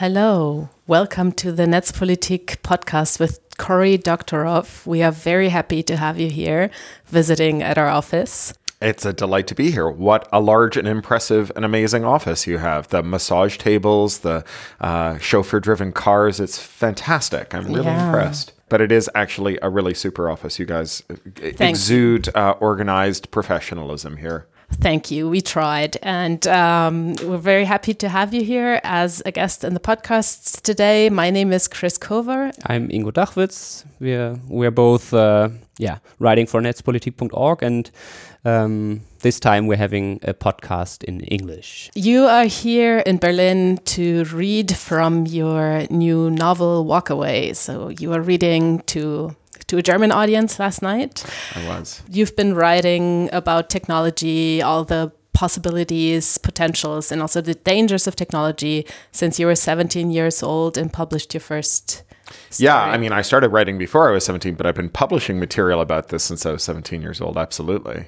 Hello, welcome to the Netzpolitik podcast with Cory Doctorow. We are very happy to have you here visiting at our office. It's a delight to be here. What a large and impressive and amazing office you have. The massage tables, the uh, chauffeur driven cars. It's fantastic. I'm really yeah. impressed. But it is actually a really super office. You guys uh, Thank exude uh, organized professionalism here. Thank you. We tried. And um, we're very happy to have you here as a guest in the podcast today. My name is Chris Kover. I'm Ingo Dachwitz. We're, we're both uh, yeah, writing for netzpolitik.org. And um, this time we're having a podcast in English. You are here in Berlin to read from your new novel, Walkaway. So you are reading to to a German audience last night. I was. You've been writing about technology, all the possibilities, potentials, and also the dangers of technology since you were 17 years old and published your first. Story. Yeah, I mean, I started writing before I was 17, but I've been publishing material about this since I was 17 years old. Absolutely.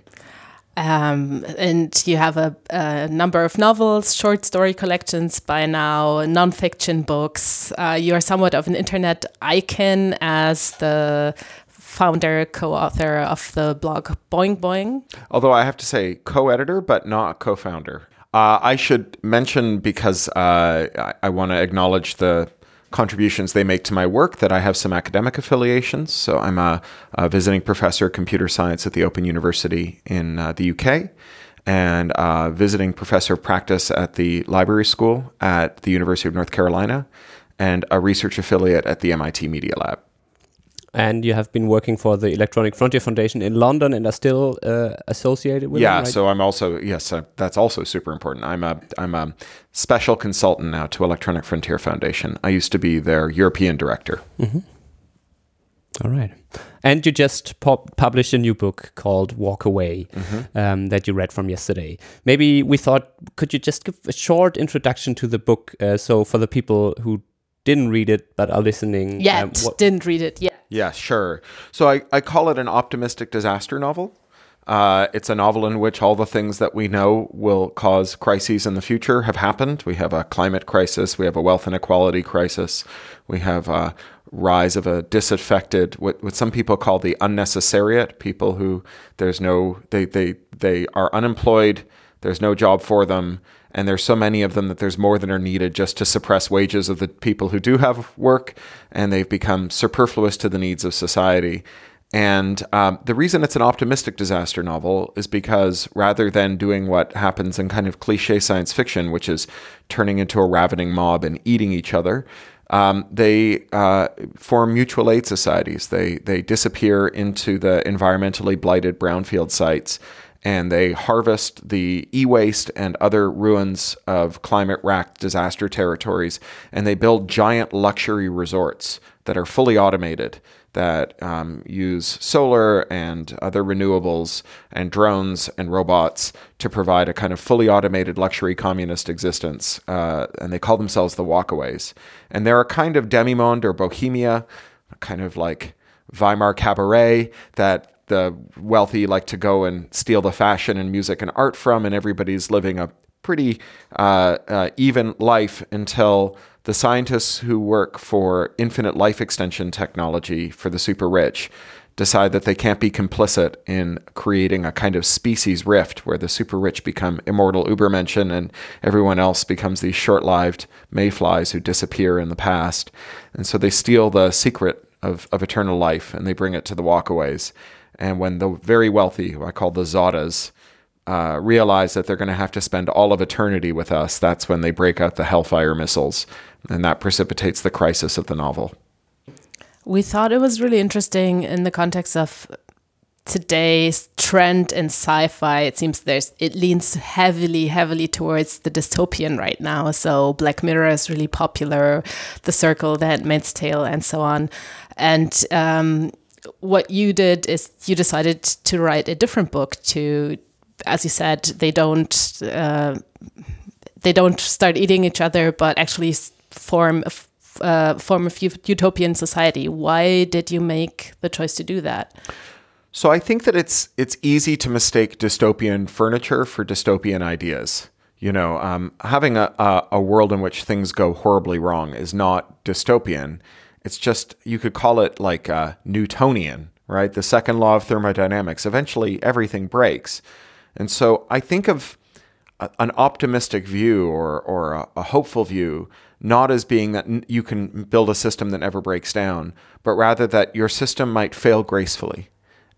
Um, and you have a, a, number of novels, short story collections by now, nonfiction books. Uh, you are somewhat of an internet icon as the founder, co author of the blog Boing Boing. Although I have to say, co editor, but not co founder. Uh, I should mention because uh, I, I want to acknowledge the contributions they make to my work that I have some academic affiliations. So I'm a, a visiting professor of computer science at the Open University in uh, the UK and a visiting professor of practice at the library school at the University of North Carolina and a research affiliate at the MIT Media Lab and you have been working for the Electronic Frontier Foundation in London and are still uh, associated with yeah, them, right? so I'm also yes, uh, that's also super important. I'm a I'm a special consultant now to Electronic Frontier Foundation. I used to be their European director. Mm -hmm. All right, and you just published a new book called Walkaway mm -hmm. um, that you read from yesterday. Maybe we thought, could you just give a short introduction to the book, uh, so for the people who didn't read it but are listening yet. um, didn't read it yet. Yeah sure. So i, I call it an optimistic disaster novel. Uh, it's a novel in which all the things that we know will cause crises in the future have happened. We have a climate crisis, we have a wealth inequality crisis, we have a rise of a disaffected, what, what some people call the unnecessariate, people who there's no, they, they, they are unemployed, there's no job for them, and there's so many of them that there's more than are needed just to suppress wages of the people who do have work, and they've become superfluous to the needs of society. And um, the reason it's an optimistic disaster novel is because rather than doing what happens in kind of cliche science fiction, which is turning into a ravening mob and eating each other, um, they uh, form mutual aid societies. They they disappear into the environmentally blighted brownfield sites and they harvest the e waste and other ruins of climate racked disaster territories, and they build giant luxury resorts that are fully automated that um, use solar and other renewables and drones and robots to provide a kind of fully automated luxury communist existence. Uh, and they call themselves the Walkaways. And they're a kind of demimonde or bohemia, kind of like Weimar cabaret that the wealthy like to go and steal the fashion and music and art from, and everybody's living a pretty uh, uh, even life until the scientists who work for infinite life extension technology for the super rich decide that they can't be complicit in creating a kind of species rift where the super rich become immortal Ubermenschen and everyone else becomes these short lived mayflies who disappear in the past. And so they steal the secret of, of eternal life and they bring it to the walkaways. And when the very wealthy, who I call the Zottas, uh, realize that they're going to have to spend all of eternity with us, that's when they break out the Hellfire missiles. And that precipitates the crisis of the novel. We thought it was really interesting in the context of today's trend in sci-fi it seems there's it leans heavily heavily towards the dystopian right now so black mirror is really popular the circle the handmaid's tale and so on and um, what you did is you decided to write a different book to as you said they don't uh, they don't start eating each other but actually form a uh, form of utopian society. Why did you make the choice to do that? So i think that it's it's easy to mistake dystopian furniture for dystopian ideas. You know, um, having a, a, a world in which things go horribly wrong is not dystopian. It's just, you could call it like uh, Newtonian, right? The second law of thermodynamics. Eventually, everything breaks. And so I think of a, an optimistic view or, or a, a hopeful view not as being that you can build a system that never breaks down, but rather that your system might fail gracefully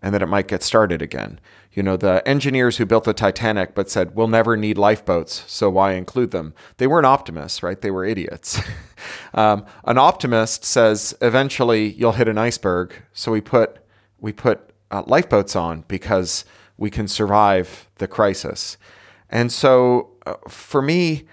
and that it might get started again. You know, the engineers who built the Titanic but said, we'll never need lifeboats, so why include them? They weren't optimists, right? They were idiots. um, an optimist says, eventually you'll hit an iceberg, so we put, we put uh, lifeboats on because we can survive the crisis. And so uh, for me,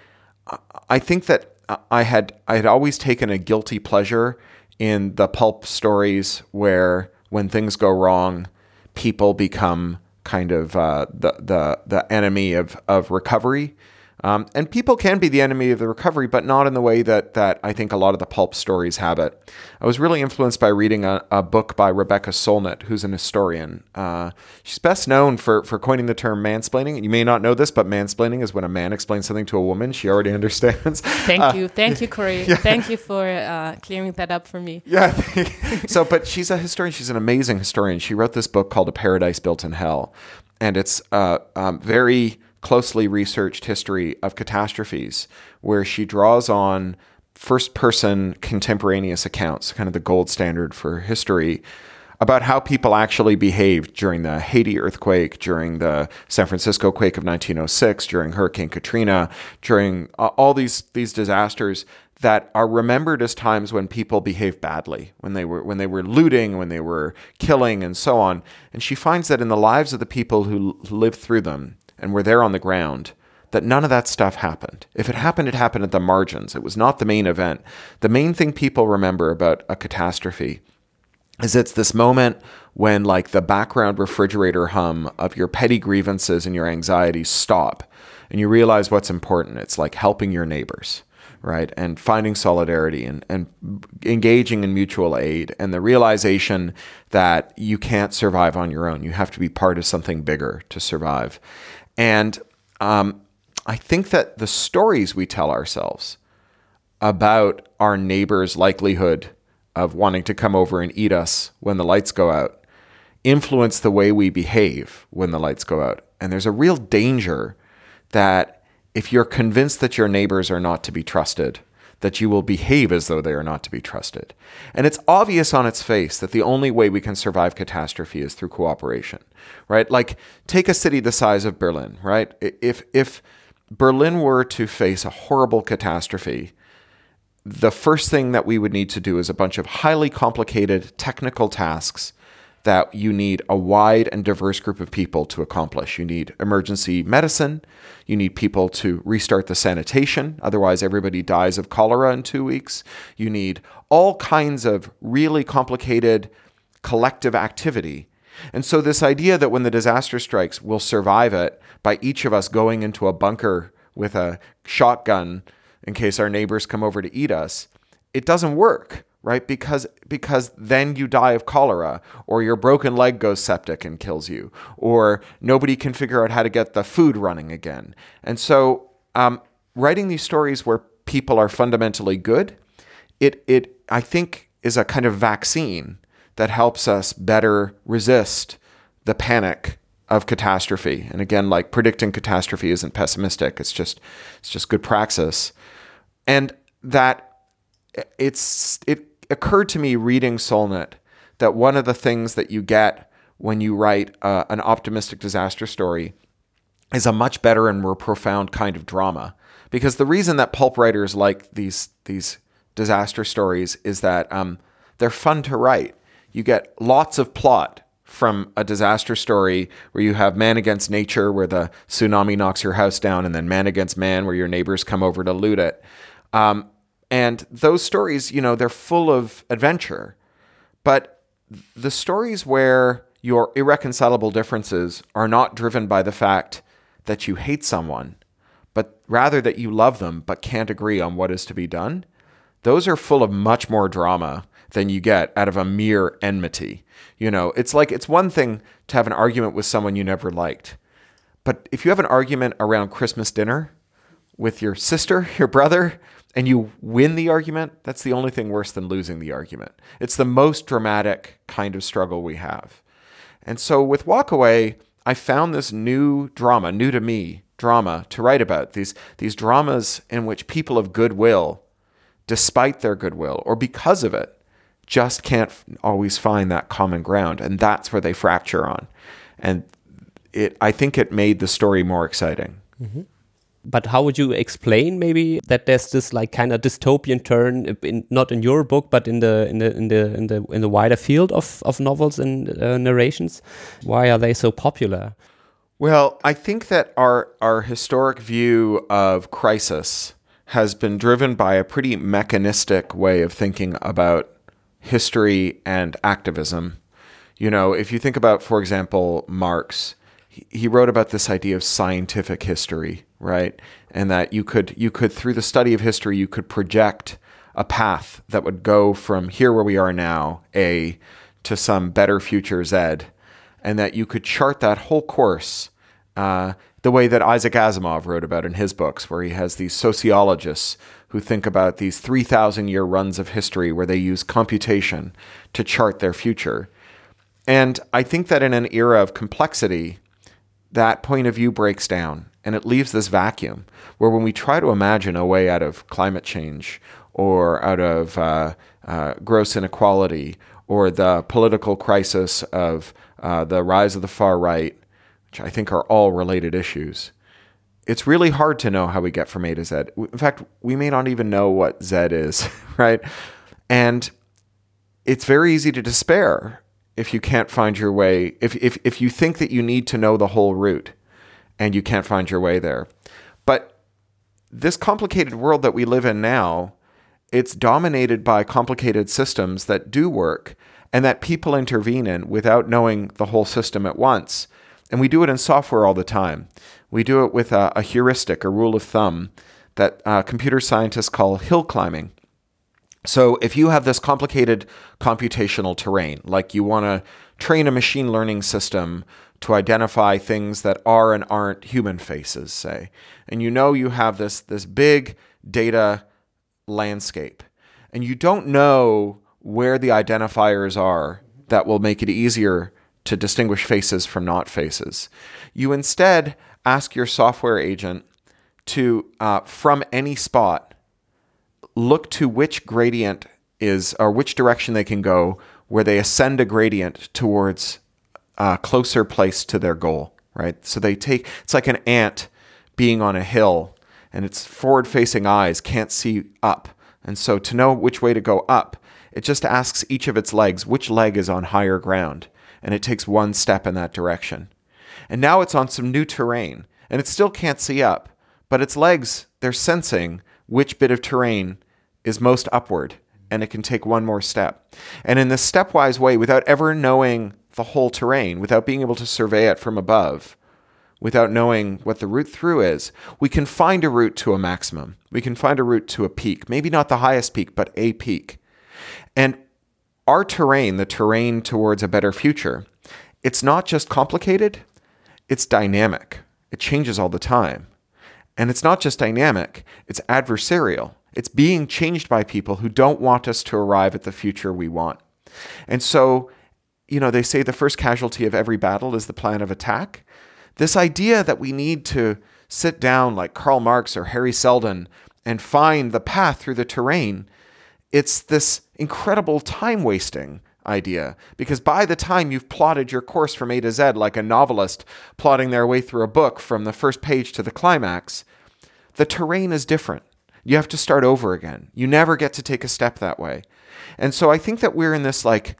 I think that I had I had always taken a guilty pleasure in the pulp stories where when things go wrong, people become kind of uh, the the the enemy of of recovery. Um, and people can be the enemy of the recovery, but not in the way that that I think a lot of the pulp stories have it. I was really influenced by reading a, a book by Rebecca Solnit, who's an historian. Uh, she's best known for for coining the term mansplaining. You may not know this, but mansplaining is when a man explains something to a woman she already understands. Thank uh, you, thank you, Cory. Yeah. Thank you for uh, clearing that up for me. Yeah. so, but she's a historian. She's an amazing historian. She wrote this book called A Paradise Built in Hell, and it's uh, um, very closely researched history of catastrophes where she draws on first person contemporaneous accounts, kind of the gold standard for history, about how people actually behaved during the Haiti earthquake, during the San Francisco quake of 1906, during Hurricane Katrina, during all these these disasters that are remembered as times when people behaved badly, when they were when they were looting, when they were killing and so on. And she finds that in the lives of the people who lived through them, and were there on the ground, that none of that stuff happened. If it happened, it happened at the margins. It was not the main event. The main thing people remember about a catastrophe is it's this moment when like the background refrigerator hum of your petty grievances and your anxieties stop and you realize what's important. It's like helping your neighbors right? And finding solidarity and, and engaging in mutual aid and the realization that you can't survive on your own. You have to be part of something bigger to survive. And um, I think that the stories we tell ourselves about our neighbor's likelihood of wanting to come over and eat us when the lights go out influence the way we behave when the lights go out. And there's a real danger that if you're convinced that your neighbors are not to be trusted, that you will behave as though they are not to be trusted. And it's obvious on its face that the only way we can survive catastrophe is through cooperation, right? Like take a city the size of Berlin, right? If if Berlin were to face a horrible catastrophe, the first thing that we would need to do is a bunch of highly complicated technical tasks that you need a wide and diverse group of people to accomplish. You need emergency medicine. You need people to restart the sanitation. Otherwise, everybody dies of cholera in two weeks. You need all kinds of really complicated collective activity. And so, this idea that when the disaster strikes, we'll survive it by each of us going into a bunker with a shotgun in case our neighbors come over to eat us, it doesn't work right? Because because then you die of cholera, or your broken leg goes septic and kills you, or nobody can figure out how to get the food running again. And so, um, writing these stories where people are fundamentally good, it it I think is a kind of vaccine that helps us better resist the panic of catastrophe. And again, like predicting catastrophe isn't pessimistic; it's just it's just good praxis, and that it's it occurred to me reading Solnit that one of the things that you get when you write uh, an optimistic disaster story is a much better and more profound kind of drama. Because the reason that pulp writers like these these disaster stories is that um, they're fun to write. You get lots of plot from a disaster story where you have man against nature, where the tsunami knocks your house down, and then man against man, where your neighbors come over to loot it. Um, and those stories, you know, they're full of adventure. But the stories where your irreconcilable differences are not driven by the fact that you hate someone, but rather that you love them but can't agree on what is to be done, those are full of much more drama than you get out of a mere enmity. You know, it's like it's one thing to have an argument with someone you never liked. But if you have an argument around Christmas dinner, with your sister, your brother, and you win the argument, that's the only thing worse than losing the argument. It's the most dramatic kind of struggle we have. And so with Walkaway, I found this new drama, new to me drama to write about. These these dramas in which people of goodwill, despite their goodwill or because of it, just can't always find that common ground, and that's where they fracture on. And it, I think, it made the story more exciting. Mm-hmm. But how would you explain maybe that there's this like kind of dystopian turn, in, not in your book, but in the in the in the in the in the wider field of of novels and uh, narrations? Why are they so popular? Well, I think that our our historic view of crisis has been driven by a pretty mechanistic way of thinking about history and activism. You know, if you think about, for example, Marx, he wrote about this idea of scientific history, right? And that you could you could through the study of history you could project a path that would go from here where we are now, A, to some better future Z, and that you could chart that whole course uh, the way that Isaac Asimov wrote about in his books, where he has these sociologists who think about these 3,000 year runs of history where they use computation to chart their future. And I think that in an era of complexity, that point of view breaks down and it leaves this vacuum where when we try to imagine a way out of climate change or out of uh, uh, gross inequality or the political crisis of uh, the rise of the far right, which I think are all related issues, it's really hard to know how we get from A to Z. In fact, we may not even know what Z is, right? And it's very easy to despair if you can't find your way, if, if, if you think that you need to know the whole route and you can't find your way there. But this complicated world that we live in now, it's dominated by complicated systems that do work and that people intervene in without knowing the whole system at once. And we do it in software all the time. We do it with a, a heuristic, a rule of thumb that uh, computer scientists call hill climbing. So if you have this complicated computational terrain, like you want to train a machine learning system to identify things that are and aren't human faces, say, and you know you have this this big data landscape, and you don't know where the identifiers are that will make it easier to distinguish faces from not faces. You instead ask your software agent to, uh, from any spot, look to which gradient is or which direction they can go where they ascend a gradient towards a closer place to their goal, right? So they take it's like an ant being on a hill and its forward facing eyes can't see up. And so to know which way to go up, it just asks each of its legs which leg is on higher ground and it takes one step in that direction. And now it's on some new terrain and it still can't see up, but its legs, they're sensing which bit of terrain is most upward and it can take one more step. And in this stepwise way, without ever knowing the whole terrain, without being able to survey it from above, without knowing what the route through is, we can find a route to a maximum. We can find a route to a peak, maybe not the highest peak, but a peak. And our terrain, the terrain towards a better future, it's not just complicated, it's dynamic. It changes all the time. And it's not just dynamic, it's adversarial. It's being changed by people who don't want us to arrive at the future we want. And so, you know, they say the first casualty of every battle is the plan of attack. This idea that we need to sit down like Karl Marx or Hari Seldon and find the path through the terrain, it's this incredible time wasting idea because by the time you've plotted your course from A to Z like a novelist plotting their way through a book from the first page to the climax, the terrain is different. You have to start over again. You never get to take a step that way. And so I think that we're in this like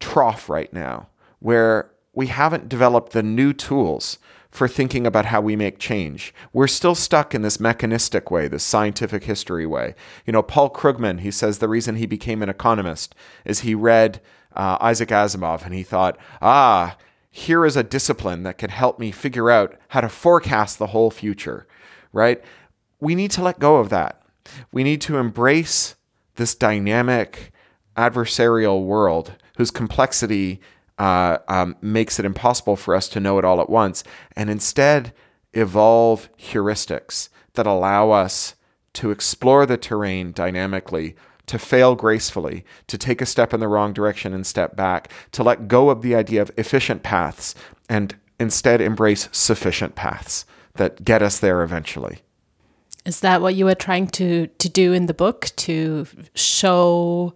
trough right now where we haven't developed the new tools for thinking about how we make change. We're still stuck in this mechanistic way, this scientific history way. You know, Paul Krugman, he says the reason he became an economist is he read uh, Isaac Asimov and he thought, ah, here is a discipline that can help me figure out how to forecast the whole future, right? we need to let go of that. We need to embrace this dynamic, adversarial world whose complexity uh, um, makes it impossible for us to know it all at once, and instead evolve heuristics that allow us to explore the terrain dynamically, to fail gracefully, to take a step in the wrong direction and step back, to let go of the idea of efficient paths and instead embrace sufficient paths that get us there eventually. Is that what you were trying to to do in the book to show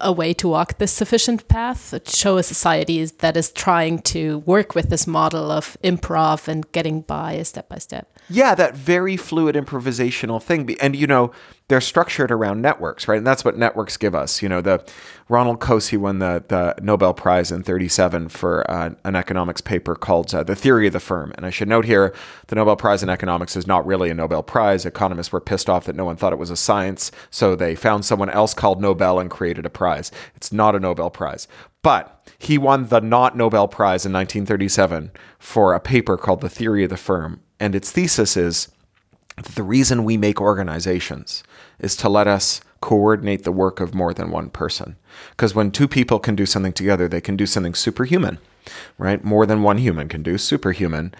a way to walk this sufficient path, show a society that is trying to work with this model of improv and getting by step by step. Yeah, that very fluid improvisational thing. And, you know, they're structured around networks, right? And that's what networks give us. You know, the Ronald Coase won the, the Nobel Prize in 37 for uh, an economics paper called uh, The Theory of the Firm. And I should note here, the Nobel Prize in economics is not really a Nobel Prize. Economists were pissed off that no one thought it was a science. So they found someone else called Nobel and created a prize. It's not a Nobel Prize. But he won the not Nobel Prize in 1937 for a paper called The Theory of the Firm and its thesis is that the reason we make organizations is to let us coordinate the work of more than one person. Because when two people can do something together, they can do something superhuman, right? More than one human can do superhuman.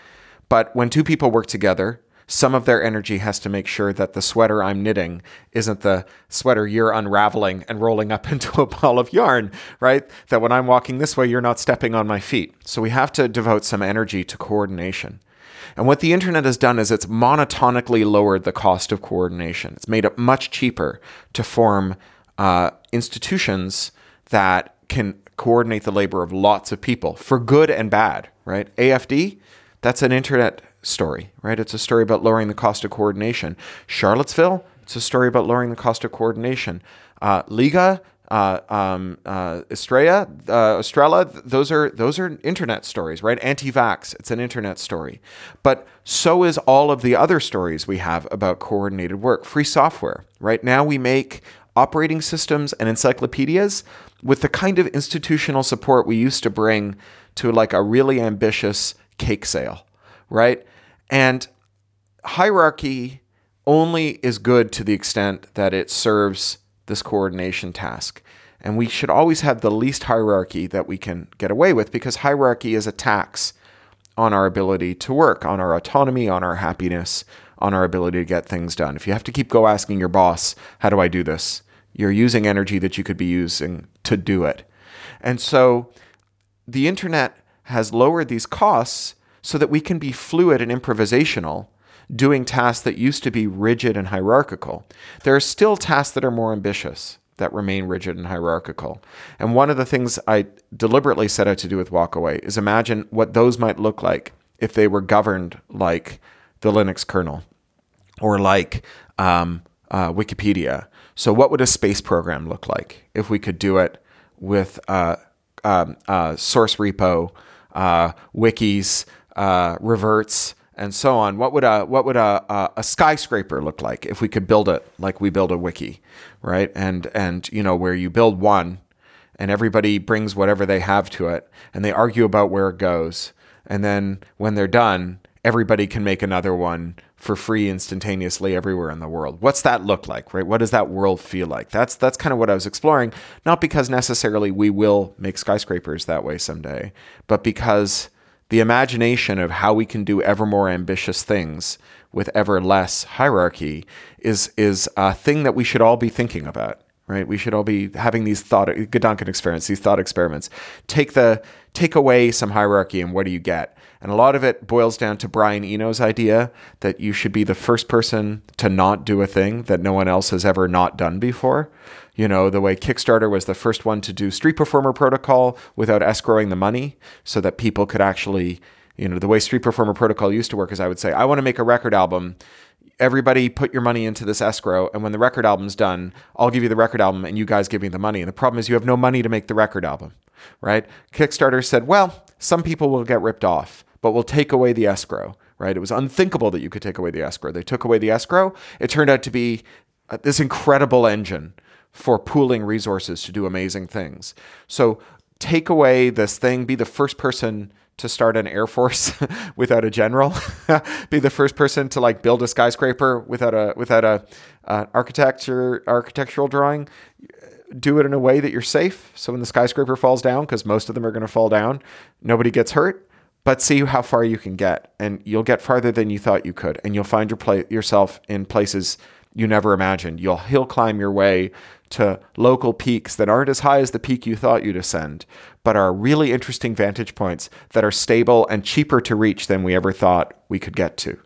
But when two people work together, some of their energy has to make sure that the sweater I'm knitting isn't the sweater you're unraveling and rolling up into a ball of yarn, right? That when I'm walking this way, you're not stepping on my feet. So we have to devote some energy to coordination. And what the internet has done is it's monotonically lowered the cost of coordination. It's made it much cheaper to form uh, institutions that can coordinate the labor of lots of people for good and bad, right? AFD, that's an internet story, right? It's a story about lowering the cost of coordination. Charlottesville, it's a story about lowering the cost of coordination. Uh, Liga, uh, um, uh, Estrella, uh, Estrella, those are those are internet stories, right? Anti-vax, it's an internet story, but so is all of the other stories we have about coordinated work. Free software, right? Now we make operating systems and encyclopedias with the kind of institutional support we used to bring to like a really ambitious cake sale, right? And hierarchy only is good to the extent that it serves this coordination task. And we should always have the least hierarchy that we can get away with because hierarchy is a tax on our ability to work, on our autonomy, on our happiness, on our ability to get things done. If you have to keep go asking your boss, how do I do this? You're using energy that you could be using to do it. And so the internet has lowered these costs so that we can be fluid and improvisational doing tasks that used to be rigid and hierarchical. There are still tasks that are more ambitious that remain rigid and hierarchical. And one of the things I deliberately set out to do with Walkaway is imagine what those might look like if they were governed like the Linux kernel or like um, uh, Wikipedia. So, what would a space program look like if we could do it with uh, um, uh, source repo, uh, wikis, uh, reverts, and so on. What would a what would a, a, a skyscraper look like if we could build it like we build a wiki, right? And and you know where you build one, and everybody brings whatever they have to it, and they argue about where it goes, and then when they're done, everybody can make another one for free instantaneously everywhere in the world. What's that look like, right? What does that world feel like? That's that's kind of what I was exploring, not because necessarily we will make skyscrapers that way someday, but because the imagination of how we can do ever more ambitious things with ever less hierarchy is is a thing that we should all be thinking about right? We should all be having these thought gedanken experiments these thought experiments. Take the take away some hierarchy and what do you get and a lot of it boils down to Brian Eno's idea that you should be the first person to not do a thing that no one else has ever not done before you know, the way Kickstarter was the first one to do Street Performer Protocol without escrowing the money so that people could actually, you know, the way Street Performer Protocol used to work is I would say, I want to make a record album. Everybody put your money into this escrow, and when the record album's done, I'll give you the record album and you guys give me the money. And the problem is you have no money to make the record album, right? Kickstarter said, well, some people will get ripped off, but we'll take away the escrow right? It was unthinkable that you could take away the escrow. They took away the escrow. It turned out to be uh, this incredible engine for pooling resources to do amazing things. So take away this thing, be the first person to start an air force without a general, be the first person to like build a skyscraper without a without a uh, architecture architectural drawing. Do it in a way that you're safe. So when the skyscraper falls down, because most of them are going to fall down, nobody gets hurt. But see how far you can get, and you'll get farther than you thought you could, and you'll find your pla- yourself in places you never imagined. You'll hill climb your way to local peaks that aren't as high as the peak you thought you'd ascend, but are really interesting vantage points that are stable and cheaper to reach than we ever thought we could get to.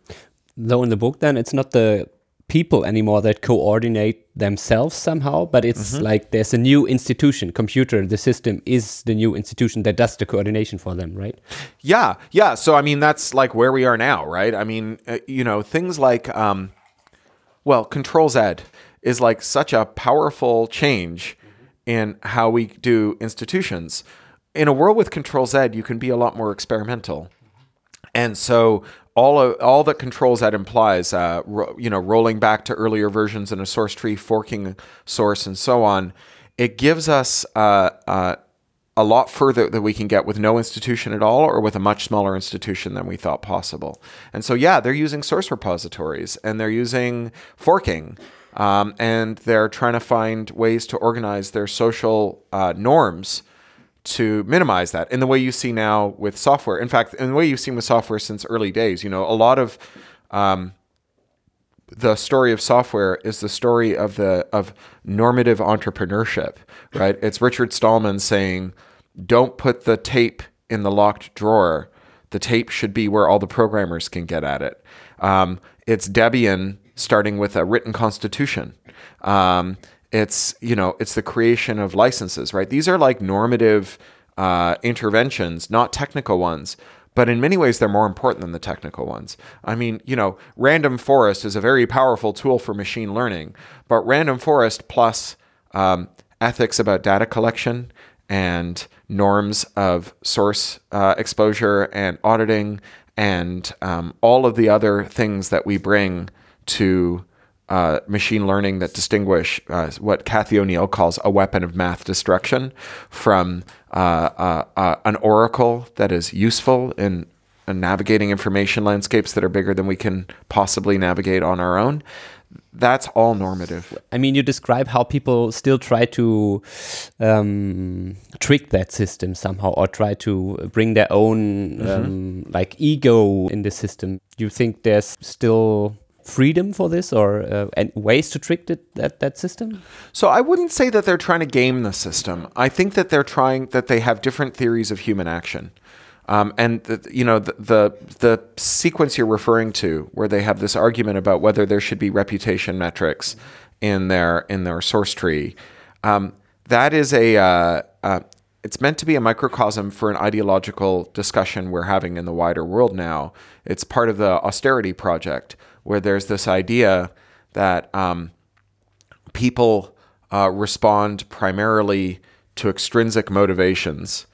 Though in the book, then it's not the people anymore that coordinate themselves somehow, but it's Mm-hmm. like there's a new institution, computer, the system is the new institution that does the coordination for them, right? Yeah, yeah. So I mean, that's like where we are now, right? I mean, uh, you know, things like, um, well, Control Z is like such a powerful change in how we do institutions. In a world with Control Z, you can be a lot more experimental, and so all of, all that Control Z implies, uh, ro- you know, rolling back to earlier versions in a source tree, forking source, and so on, it gives us. Uh, uh, a lot further that we can get with no institution at all or with a much smaller institution than we thought possible. And so, yeah, they're using source repositories and they're using forking um, and they're trying to find ways to organize their social uh, norms to minimize that in the way you see now with software. In fact, in the way you've seen with software since early days, you know, a lot of um, the story of software is the story of the of normative entrepreneurship, right? It's Richard Stallman saying, "Don't put the tape in the locked drawer. The tape should be where all the programmers can get at it." Um, it's Debian starting with a written constitution. Um, it's you know it's the creation of licenses, right? These are like normative uh, interventions, not technical ones. But in many ways, they're more important than the technical ones. I mean, you know, random forest is a very powerful tool for machine learning, but random forest plus um, ethics about data collection and norms of source uh, exposure and auditing and um, all of the other things that we bring to uh, machine learning that distinguish uh, what Cathy O'Neil calls a weapon of math destruction from uh, uh, uh, an oracle that is useful in, in navigating information landscapes that are bigger than we can possibly navigate on our own. That's all normative. I mean, you describe how people still try to um, trick that system somehow or try to bring their own um, like ego in the system. Do you think there's still freedom for this or uh, and ways to trick it, that that system? So I wouldn't say that they're trying to game the system. I think that they're trying that they have different theories of human action. Um, and the, you know the, the the sequence you're referring to, where they have this argument about whether there should be reputation metrics in their in their source tree, um, that is a uh, uh, it's meant to be a microcosm for an ideological discussion we're having in the wider world now. It's part of the austerity project, where there's this idea that um, people uh, respond primarily to extrinsic motivations.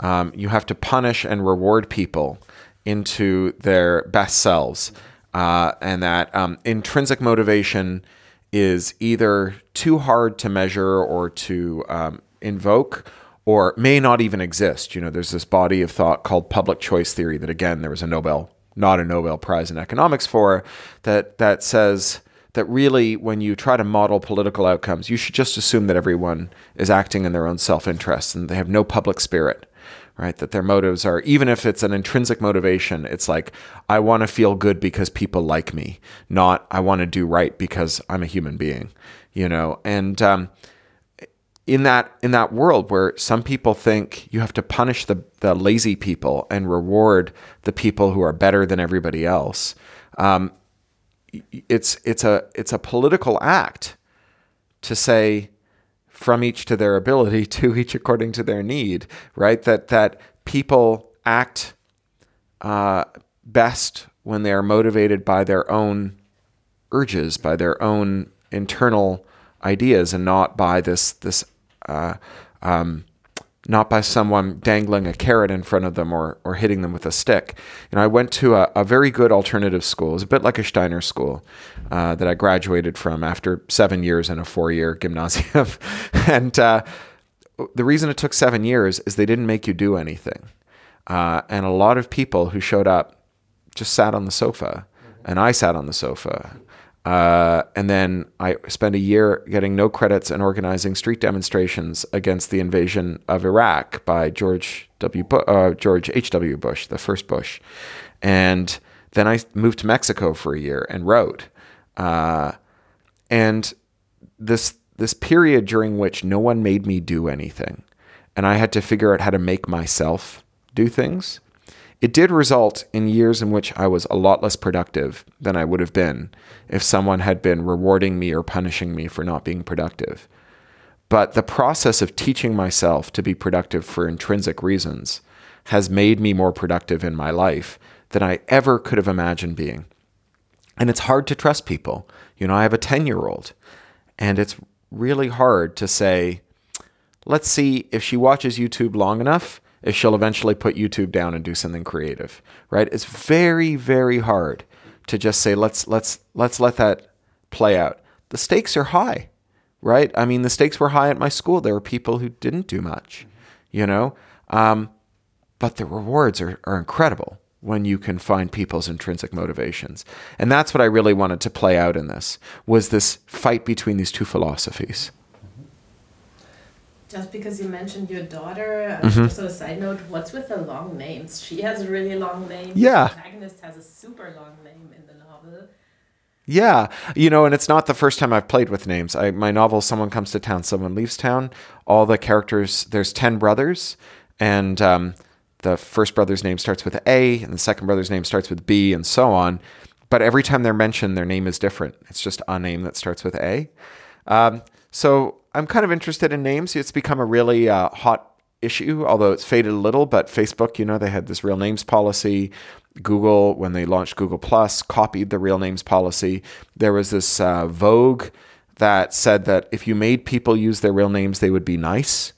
Um, you have to punish and reward people into their best selves, uh, and that um, intrinsic motivation is either too hard to measure or to um, invoke, or may not even exist. You know, there's this body of thought called public choice theory that, again, there was a Nobel, not a Nobel Prize in economics for, that that says that really when you try to model political outcomes, you should just assume that everyone is acting in their own self-interest and they have no public spirit. Right, that their motives are, even if it's an intrinsic motivation, it's like, I want to feel good because people like me, not I want to do right because I'm a human being, you know? And um, in that in that world where some people think you have to punish the, the lazy people and reward the people who are better than everybody else, um, it's it's a it's a political act to say from each to their ability to each according to their need right? That that people act uh, best when they are motivated by their own urges by their own internal ideas and not by this this uh, um, not by someone dangling a carrot in front of them or, or hitting them with a stick. You know, I went to a, a very good alternative school. It was a bit like a Steiner school uh, that I graduated from after seven years in a four-year gymnasium. and uh, the reason it took seven years is they didn't make you do anything. Uh, and a lot of people who showed up just sat on the sofa, and I sat on the sofa. Uh, and then I spent a year getting no credits and organizing street demonstrations against the invasion of Iraq by George W. Bu- uh, George H. W. Bush, the first Bush, and then I moved to Mexico for a year and wrote. Uh, and this this period during which no one made me do anything, and I had to figure out how to make myself do things. It did result in years in which I was a lot less productive than I would have been if someone had been rewarding me or punishing me for not being productive. But the process of teaching myself to be productive for intrinsic reasons has made me more productive in my life than I ever could have imagined being. And it's hard to trust people. You know, I have a 10 year old, and it's really hard to say, let's see if she watches YouTube long enough, if she'll eventually put YouTube down and do something creative, right? It's very, very hard to just say let's let's let's let that play out. The stakes are high, right? I mean, the stakes were high at my school. There were people who didn't do much, you know, um, but the rewards are, are incredible when you can find people's intrinsic motivations, and that's what I really wanted to play out in this was this fight between these two philosophies. Just because you mentioned your daughter, uh, Mhm. just a side note, what's with the long names? She has a really long name. Yeah. The protagonist has a super long name in the novel. Yeah, you know, and it's not the first time I've played with names. I, my novel, Someone Comes to Town, Someone Leaves Town, all the characters, there's 10 brothers, and um, the first brother's name starts with A, and the second brother's name starts with B, and so on. But every time they're mentioned, their name is different. It's just a name that starts with A. Um, so I'm kind of interested in names. It's become a really uh, hot issue, although it's faded a little. But Facebook, you know, they had this real names policy. Google, when they launched Google Plus, copied the real names policy. There was this uh, Vogue that said that if you made people use their real names, they would be nice.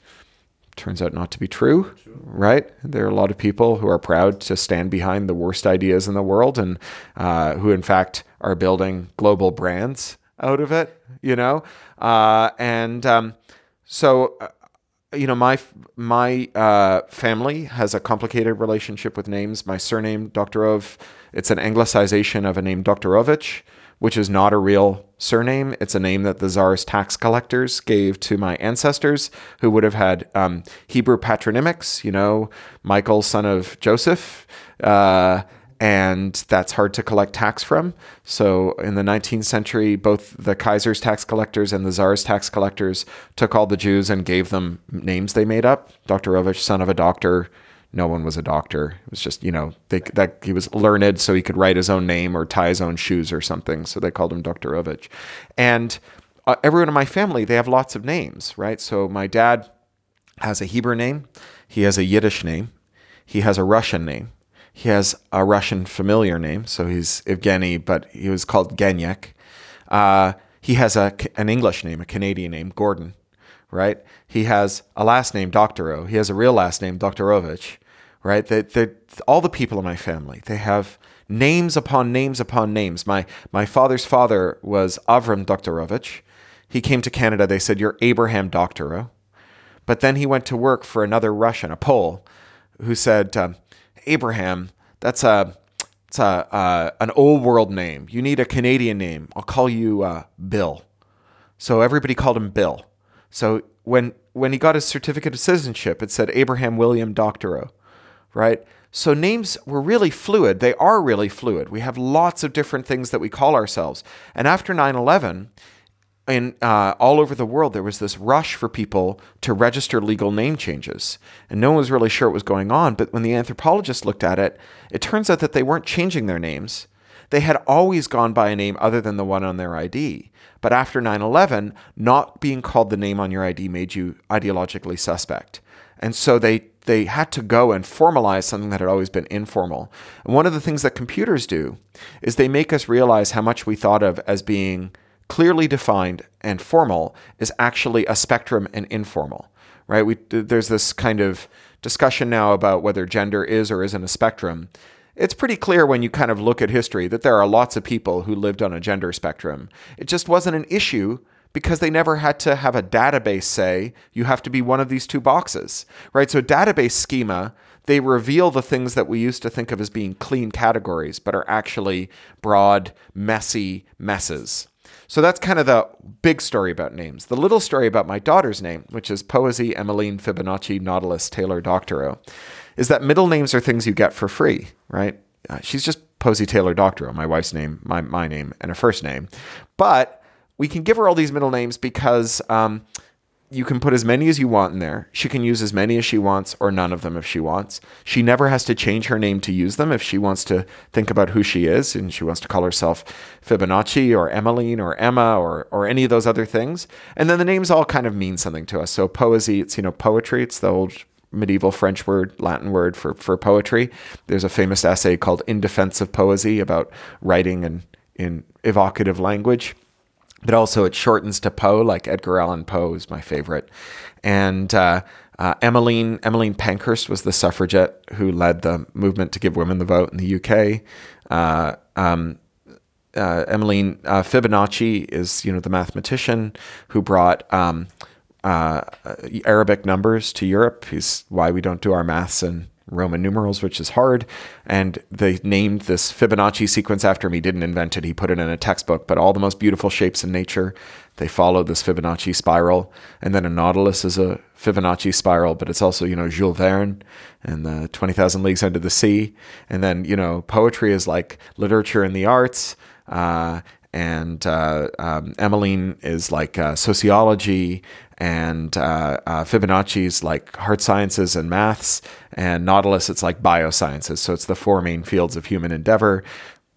Turns out not to be true, right? There are a lot of people who are proud to stand behind the worst ideas in the world and uh, who, in fact, are building global brands out of it, you know? Uh, and um, so, uh, you know, my my uh, family has a complicated relationship with names. My surname, Doctorow, it's an anglicization of a name Doktorovich, which is not a real surname. It's a name that the Tsar's tax collectors gave to my ancestors, who would have had um, Hebrew patronymics. You know, Michael, son of Joseph. And that's hard to collect tax from. So in the 19th century, both the Kaiser's tax collectors and the Tsar's tax collectors took all the Jews and gave them names they made up. Doktorovich, son of a doctor. No one was a doctor. It was just you know they, that he was learned, so he could write his own name or tie his own shoes or something. So they called him Doktorovich. And uh, everyone in my family, they have lots of names, right? So my dad has a Hebrew name. He has a Yiddish name. He has a Russian name. He has a Russian familiar name, so he's Evgeny, but he was called Genyek. Uh, he has a, an English name, a Canadian name, Gordon, right? He has a last name, Doctorow. He has a real last name, Doktorovich, right? They, they, all the people in my family, they have names upon names upon names. My, my father's father was Avram Doktorovich. He came to Canada. They said, You're Abraham Doctorow. But then he went to work for another Russian, a Pole, who said, um, Abraham, that's a it's a uh, an old world name. You need a Canadian name. I'll call you uh, Bill. So everybody called him Bill. So when when he got his certificate of citizenship, it said Abraham William Doctorow, right? So names were really fluid. They are really fluid. We have lots of different things that we call ourselves. And after 9 11, in uh, all over the world, there was this rush for people to register legal name changes, and no one was really sure what was going on. But when the anthropologists looked at it, it turns out that they weren't changing their names. They had always gone by a name other than the one on their ID. But after 9 11, not being called the name on your ID made you ideologically suspect. And so they, they had to go and formalize something that had always been informal. And one of the things that computers do is they make us realize how much we thought of as being clearly defined and formal is actually a spectrum and informal, right? We, there's this kind of discussion now about whether gender is or isn't a spectrum. It's pretty clear when you kind of look at history that there are lots of people who lived on a gender spectrum. It just wasn't an issue because they never had to have a database say you have to be one of these two boxes, right? So, database schema they reveal the things that we used to think of as being clean categories, but are actually broad, messy messes. So that's kind of the big story about names. The little story about my daughter's name, which is Poesy Emmeline Fibonacci Nautilus Taylor Doctorow, is that middle names are things you get for free, right? Uh, she's just Poesy Taylor Doctorow, my wife's name, my, my name, and a first name. But we can give her all these middle names because um, you can put as many as you want in there. She can use as many as she wants or none of them if she wants. She never has to change her name to use them if she wants to think about who she is and she wants to call herself Fibonacci or Emmeline or Emma or or any of those other things. And then the names all kind of mean something to us. So poesy, it's you know poetry, it's the old medieval French word, Latin word for for poetry. There's a famous essay called In Defense of Poesy about writing in in evocative language but also it shortens to Poe, like Edgar Allan Poe is my favorite. And uh, uh, Emmeline Emmeline Pankhurst was the suffragette who led the movement to give women the vote in the UK. Uh, um, uh, Emmeline uh, Fibonacci is you know the mathematician who brought um, uh, Arabic numbers to Europe. He's why we don't do our maths in Roman numerals, which is hard. And they named this Fibonacci sequence after him. He didn't invent it, he put it in a textbook. But all the most beautiful shapes in nature, they follow this Fibonacci spiral. And then a nautilus is a Fibonacci spiral, but it's also, you know, Jules Verne and the 20,000 Leagues Under the Sea. And then, you know, poetry is like literature and the arts. Uh, and uh, um, Emmeline is like uh, sociology, and uh, uh, Fibonacci's like hard sciences and maths, and Nautilus it's like biosciences. So it's the four main fields of human endeavor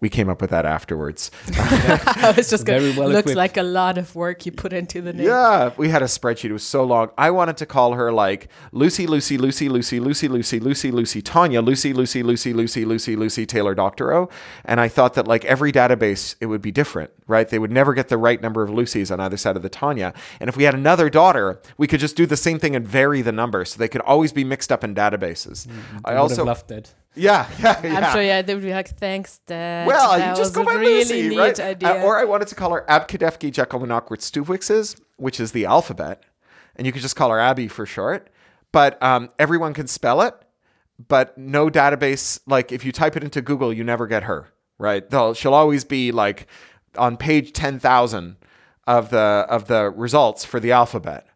we came up with that afterwards. I was just going. Well looks equipped. like a lot of work you put into the name. Yeah, we had a spreadsheet. It was so long. I wanted to call her like Lucy, Lucy, Lucy, Lucy, Lucy, Lucy, Lucy, Lucy, Tanya, Lucy, Lucy, Lucy, Lucy, Lucy, Lucy, Taylor Doctorow. And I thought that like every database, it would be different, right? They would never get the right number of Lucys on either side of the Tanya. And if we had another daughter, we could just do the same thing and vary the number, so they could always be mixed up in databases. Mm, I, I also loved it. Yeah, yeah, yeah. I'm sure, yeah, they would be like, thanks, Dad. Well, that you just go by really Lucy, right? Uh, or I wanted to call her Abkadefki Jekyllmanokwert Stuvixes, which is the alphabet. And you could just call her Abby for short. But um, everyone can spell it, but no database. Like, if you type it into Google, you never get her, right? They'll, she'll always be like on page 10,000 of the of the results for the alphabet.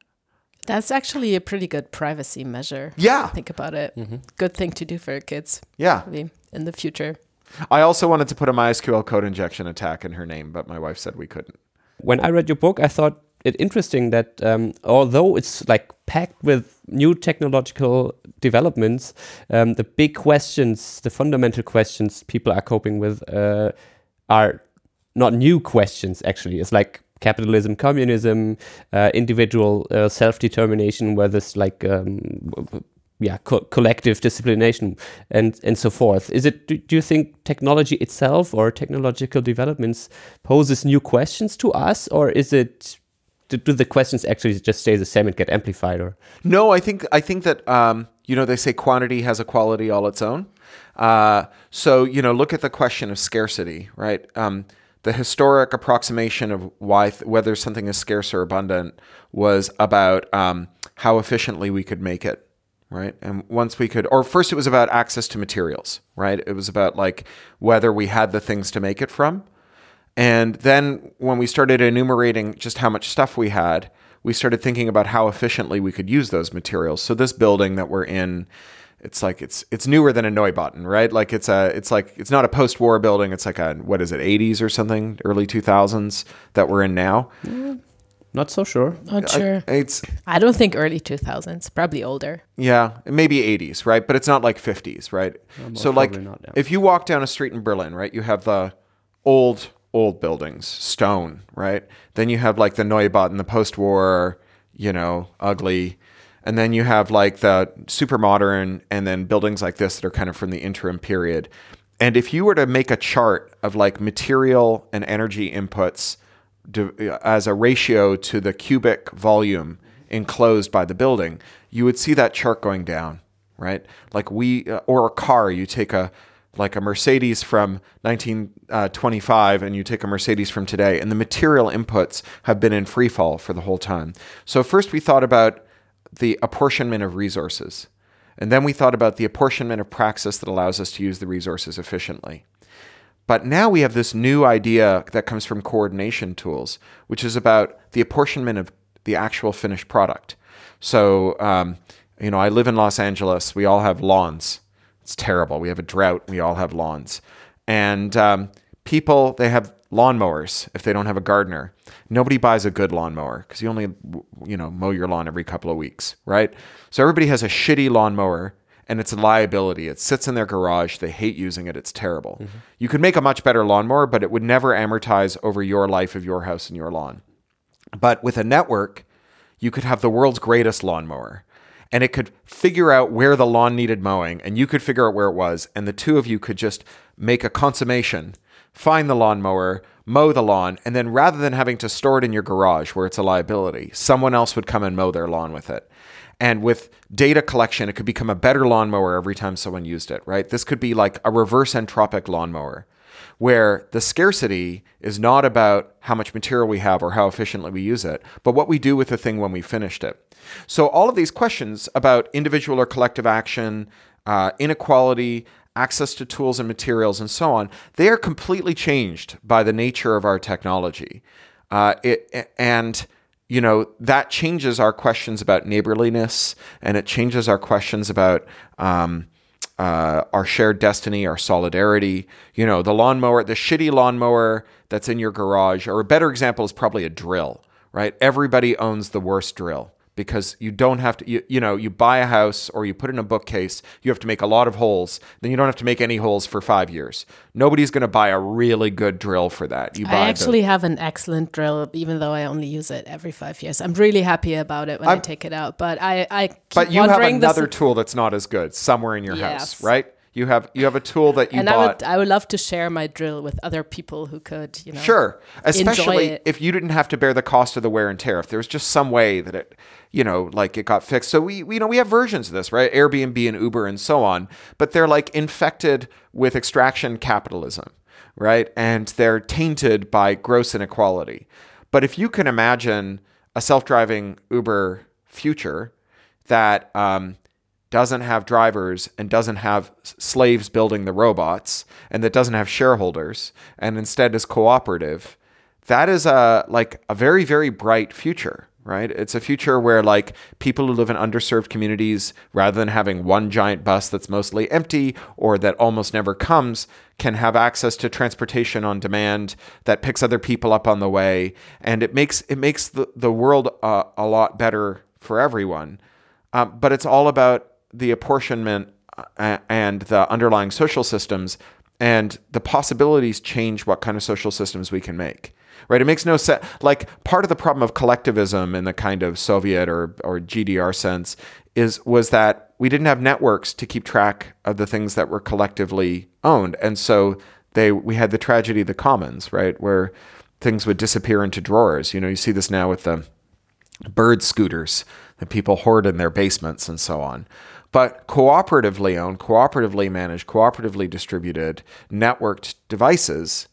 That's actually a pretty good privacy measure. Yeah. Think about it. Mm-hmm. Good thing to do for kids. Yeah. In the future. I also wanted to put a MySQL code injection attack in her name, but my wife said we couldn't. When I read your book, I thought it interesting that um, although it's like packed with new technological developments, um, the big questions, the fundamental questions people are coping with uh, are not new questions, actually. It's like capitalism, communism, uh, individual uh, self determination, where this like um, yeah co collective disciplination and and so forth. Is it do, you think technology itself or technological developments poses new questions to us, or is it? Do, do the questions actually just stay the same and get amplified, or no? I think I think that um, you know they say quantity has a quality all its own. Uh, so you know, look at the question of scarcity, right? Um, the historic approximation of why th- whether something is scarce or abundant was about um, how efficiently we could make it right? And once we could or first it was about access to materials right? It was about like whether we had the things to make it from. And then when we started enumerating just how much stuff we had we started thinking about how efficiently we could use those materials. So this building that we're in it's like it's it's newer than a Neubauten, right? Like it's a it's like it's not a post-war building. It's like a what is it, 80s or something, early 2000s that we're in now. Mm, not so sure. Not sure. I, it's I don't think early 2000s. Probably older. Yeah, maybe 80s, right? But it's not like 50s, right? so like not, yeah. if you walk down a street in Berlin, right, you have the old old buildings, stone, right? Then you have like the Neubauten, the post-war, you know, ugly and then you have like the super modern and then buildings like this that are kind of from the interim period. And if you were to make a chart of like material and energy inputs as a ratio to the cubic volume enclosed by the building, you would see that chart going down, right? Like we, uh, or a car, you take a, like a Mercedes from 1925 and you take a Mercedes from today, and the material inputs have been in free fall for the whole time. So, first we thought about the apportionment of resources. And then we thought about the apportionment of praxis that allows us to use the resources efficiently. But now we have this new idea that comes from coordination tools, which is about the apportionment of the actual finished product. So, um, you know, I live in Los Angeles. We all have lawns. It's terrible. We have a drought. We all have lawns. And um, people, they have lawnmowers if they don't have a gardener. Nobody buys a good lawnmower because you only, you know, mow your lawn every couple of weeks, right? So everybody has a shitty lawnmower and it's a liability. It sits in their garage. They hate using it. It's terrible. Mm-hmm. You could make a much better lawnmower, but it would never amortize over your life of your house and your lawn. But with a network, you could have the world's greatest lawnmower and it could figure out where the lawn needed mowing and you could figure out where it was and the two of you could just make a consummation find the lawnmower mow the lawn and then rather than having to store it in your garage where it's a liability someone else would come and mow their lawn with it and with data collection it could become a better lawnmower every time someone used it right this could be like a reverse entropic lawnmower where the scarcity is not about how much material we have or how efficiently we use it, but what we do with the thing when we finished it. So, all of these questions about individual or collective action, uh, inequality, access to tools and materials, and so on, they are completely changed by the nature of our technology. Uh, it, and you know that changes our questions about neighborliness, and it changes our questions about um, uh, our shared destiny, our solidarity. You know, the lawnmower, the shitty lawnmower that's in your garage, or a better example is probably a drill, right? Everybody owns the worst drill because you don't have to you, you know you buy a house or you put in a bookcase you have to make a lot of holes then you don't have to make any holes for five years. Nobody's going to buy a really good drill for that. You buy i actually the, have an excellent drill even though i only use it every five years. I'm really happy about it when I'm, i take it out but i i but you have another tool that's not as good somewhere in your yes. house right you have you have a tool that you and bought. I would I would love to share my drill with other people who could you know sure. especially if you didn't have to bear the cost of the wear and tear. If there was just some way that it you know like it got fixed. So we, we you know we have versions of this right? Airbnb and Uber and so on. But they're like infected with extraction capitalism right? And they're tainted by gross inequality. But if you can imagine a self-driving Uber future that um, doesn't have drivers and doesn't have slaves building the robots and that doesn't have shareholders and instead is cooperative that is a like a very very bright future right? It's a future where like people who live in underserved communities rather than having one giant bus that's mostly empty or that almost never comes can have access to transportation on demand that picks other people up on the way. And it makes it makes the, the world uh, a lot better for everyone. Um, but it's all about the apportionment uh, and the underlying social systems and the possibilities change what kind of social systems we can make right? It makes no sense like part of the problem of collectivism in the kind of soviet or, or gdr sense is was that we didn't have networks to keep track of the things that were collectively owned and so they we had the tragedy of the commons right? Where things would disappear into drawers. You know you see this now with the bird scooters that people hoard in their basements and so on but cooperatively owned, cooperatively managed, cooperatively distributed, networked devices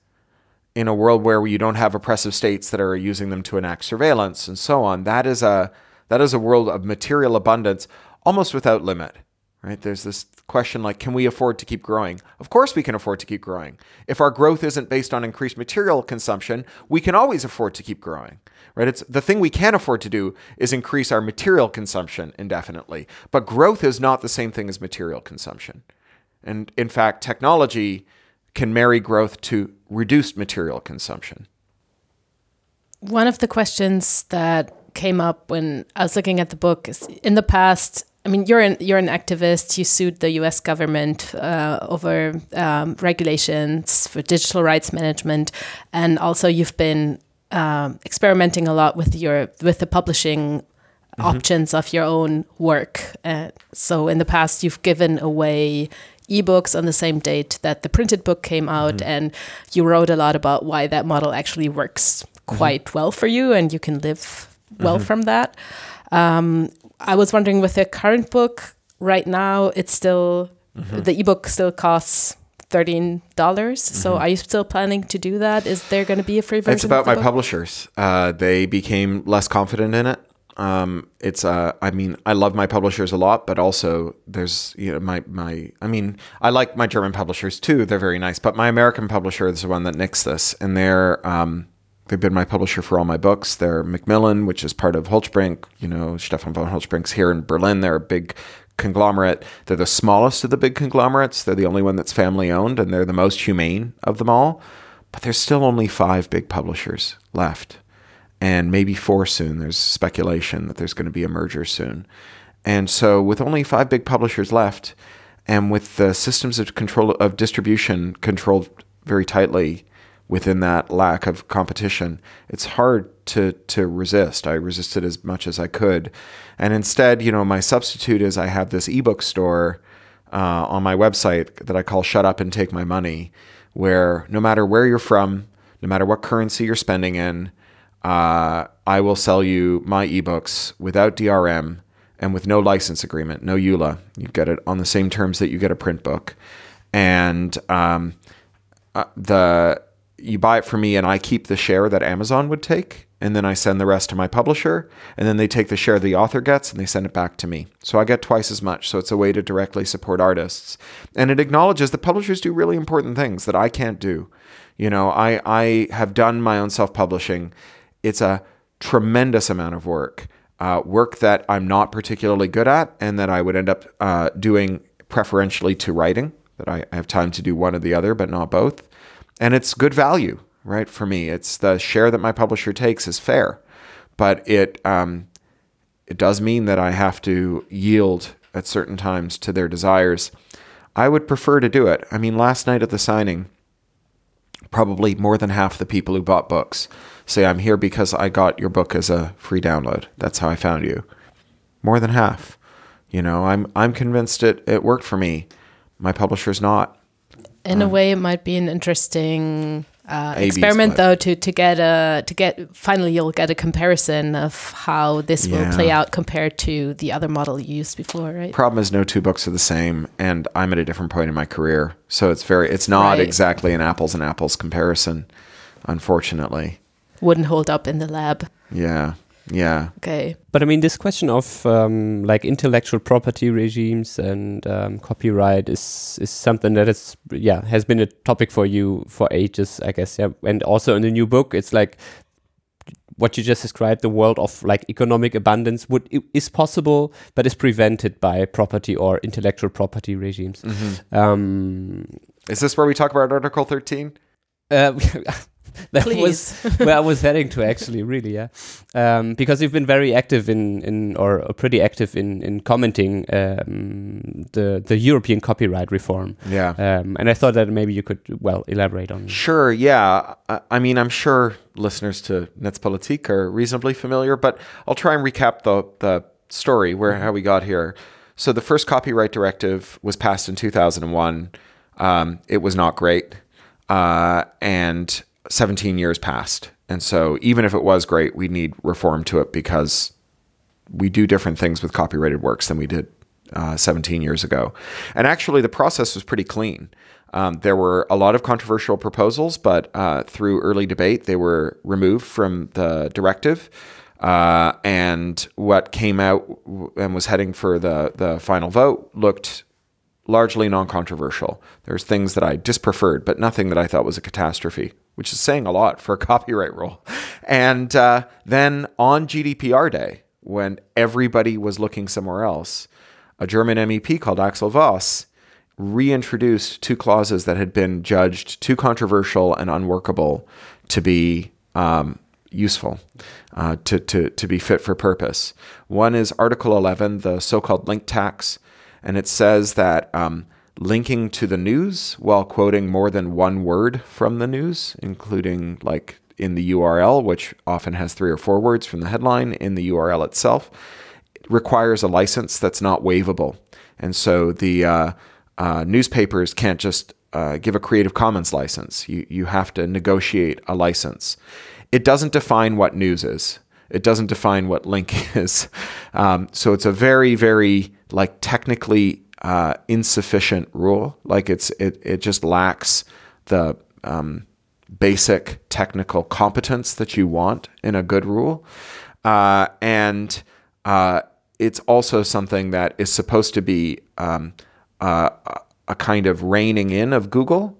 in a world where you don't have oppressive states that are using them to enact surveillance and so on, that is a that is a world of material abundance almost without limit. Right? There's this question like, can we afford to keep growing? Of course, we can afford to keep growing. If our growth isn't based on increased material consumption, we can always afford to keep growing right? It's the thing we can't afford to do is increase our material consumption indefinitely. But growth is not the same thing as material consumption. And in fact, technology can marry growth to reduced material consumption. One of the questions that came up when I was looking at the book is in the past, I mean, you're an you're an activist. You sued the U.S. government uh, over um, regulations for digital rights management, and also you've been um, experimenting a lot with your with the publishing mm-hmm. options of your own work. Uh, so in the past, you've given away ebooks on the same date that the printed book came out, mm-hmm. and you wrote a lot about why that model actually works mm-hmm. quite mm-hmm. well for you, and you can live well mm-hmm. from that. Um, I was wondering with the current book right now, it's still mm-hmm. the ebook still costs thirteen dollars. Mm-hmm. So, are you still planning to do that? Is there going to be a free version? It's about my book? publishers. Uh, they became less confident in it. Um, it's uh, I mean, I love my publishers a lot, but also there's you know my my. I mean, I like my German publishers too. They're very nice, but my American publisher is the one that nicks this, and they're um, they've been my publisher for all my books. They're Macmillan, which is part of Holtzbrinck. You know, Stefan von Holtzbrinck's here in Berlin. They're a big conglomerate. They're the smallest of the big conglomerates. They're the only one that's family owned, and they're the most humane of them all. But there's still only five big publishers left and maybe four soon. There's speculation that there's going to be a merger soon. And so, with only five big publishers left, and with the systems of control of distribution controlled very tightly within that lack of competition, it's hard to to resist. I resisted as much as I could, and instead, you know, my substitute is I have this ebook store uh, on my website that I call "Shut Up and Take My Money," where no matter where you're from, no matter what currency you're spending in, uh, I will sell you my ebooks without DRM and with no license agreement, no EULA. You get it on the same terms that you get a print book, and um, uh, the you buy it from me, and I keep the share that Amazon would take, and then I send the rest to my publisher, and then they take the share the author gets and they send it back to me. So I get twice as much. So it's a way to directly support artists, and it acknowledges that publishers do really important things that I can't do. You know, I I have done my own self publishing it's a tremendous amount of work, uh, work that I'm not particularly good at, and that I would end up uh, doing preferentially to writing. That I have time to do one or the other, but not both. And it's good value, right? For me, it's the share that my publisher takes is fair, but it um, it does mean that I have to yield at certain times to their desires. I would prefer to do it. I mean, last night at the signing, probably more than half the people who bought books say, I'm here because I got your book as a free download. That's how I found you. More than half. You know, I'm I'm convinced it, it worked for me. My publisher's not. In a way, it might be an interesting uh, experiment, though, to to get a to get finally you'll get a comparison of how this yeah. will play out compared to the other model you used before, right? Problem is, no two books are the same, and I'm at a different point in my career, so it's very it's not right. exactly an apples and apples comparison, unfortunately wouldn't hold up in the lab. Yeah. Yeah. Okay. But I mean, this question of um, like intellectual property regimes and um, copyright is is something that is yeah has been a topic for you for ages, I guess. Yeah, and also in the new book, it's like what you just described the world of like economic abundance would is possible but is prevented by property or intellectual property regimes mm -hmm. um, is this where we talk about article 13 uh, that Please. was where I was heading to actually, really, yeah. Um, because you've been very active in, in or, pretty active in in commenting um, the the European copyright reform. Yeah. Um, and I thought that maybe you could well elaborate on. Sure. Yeah. I, I mean, I'm sure listeners to Netzpolitik are reasonably familiar, but I'll try and recap the the story where how we got here. So the first copyright directive was passed in 2001. Um, it was not great. Uh, and 17 years passed. And so even if it was great, we need reform to it because we do different things with copyrighted works than we did uh, 17 years ago. And actually, the process was pretty clean. Um, there were a lot of controversial proposals, but uh, through early debate, they were removed from the directive. Uh, and what came out and was heading for the, the final vote looked largely non controversial. There's things that I dispreferred, but nothing that I thought was a catastrophe which is saying a lot for a copyright rule. And uh, then on GDPR day, when everybody was looking somewhere else, a German MEP called Axel Voss reintroduced two clauses that had been judged too controversial and unworkable to be um, useful, uh, to, to, to be fit for purpose. One is Article 11, the so called link tax, and it says that um, linking to the news while quoting more than one word from the news, including like in the URL, which often has three or four words from the headline in the URL itself, it requires a license that's not waivable. And so the uh, uh, newspapers can't just uh, give a Creative Commons license. You, you have to negotiate a license. It doesn't define what news is. It doesn't define what link is. Um, so it's a very, very like technically uh, insufficient rule. Like it's it it just lacks the um, basic technical competence that you want in a good rule. uh, and uh, it's also something that is supposed to be um, uh, a kind of reining in of Google.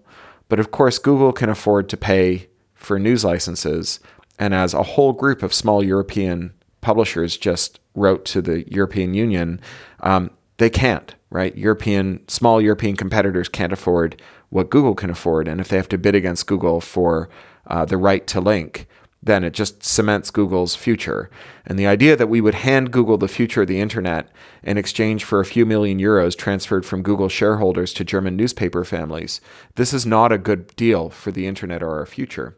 But of course, Google can afford to pay for news licenses. And as a whole group of small European publishers just wrote to the European Union, um, they can't, right? European, small European competitors can't afford what Google can afford. And if they have to bid against Google for uh, the right to link, then it just cements Google's future. And the idea that we would hand Google the future of the internet in exchange for a few million euros transferred from Google shareholders to German newspaper families, this is not a good deal for the internet or our future.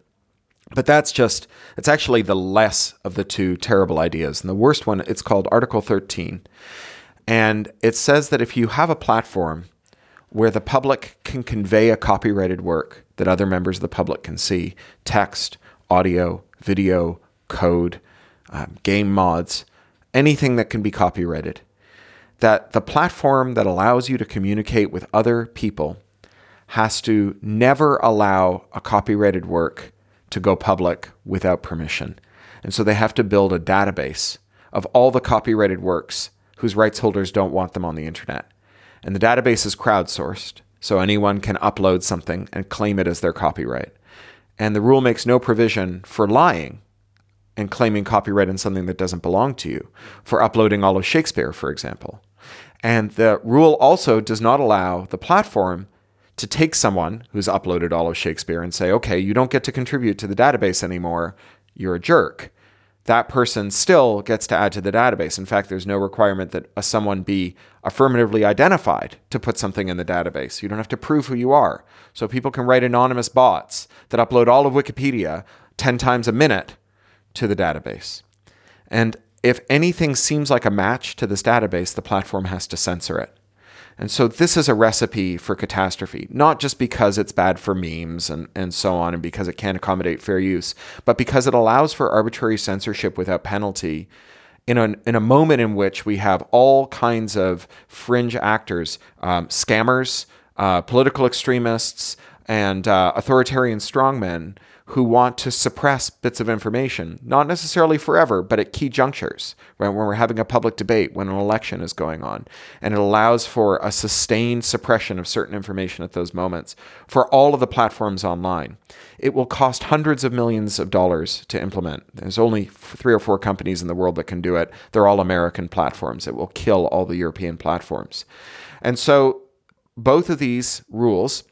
But that's just, it's actually the less of the two terrible ideas. And the worst one, it's called Article 13. And it says that if you have a platform where the public can convey a copyrighted work that other members of the public can see, text, audio, video, code, um, game mods, anything that can be copyrighted, that the platform that allows you to communicate with other people has to never allow a copyrighted work to go public without permission. And so they have to build a database of all the copyrighted works whose rights holders don't want them on the internet. And the database is crowdsourced, so anyone can upload something and claim it as their copyright. And the rule makes no provision for lying and claiming copyright in something that doesn't belong to you, for uploading all of Shakespeare, for example. And the rule also does not allow the platform to take someone who's uploaded all of Shakespeare and say, okay, you don't get to contribute to the database anymore, you're a jerk. That person still gets to add to the database. In fact, there's no requirement that a, someone be affirmatively identified to put something in the database. You don't have to prove who you are. So people can write anonymous bots that upload all of Wikipedia 10 times a minute to the database. And if anything seems like a match to this database, the platform has to censor it. And so this is a recipe for catastrophe, not just because it's bad for memes and, and so on, and because it can't accommodate fair use, but because it allows for arbitrary censorship without penalty in a, in a moment in which we have all kinds of fringe actors, um, scammers, uh, political extremists, and uh, authoritarian strongmen who want to suppress bits of information, not necessarily forever, but at key junctures, right? When we're having a public debate, when an election is going on. And it allows for a sustained suppression of certain information at those moments for all of the platforms online. It will cost hundreds of millions of dollars to implement. There's only three or four companies in the world that can do it. They're all American platforms. It will kill all the European platforms. And so both of these rules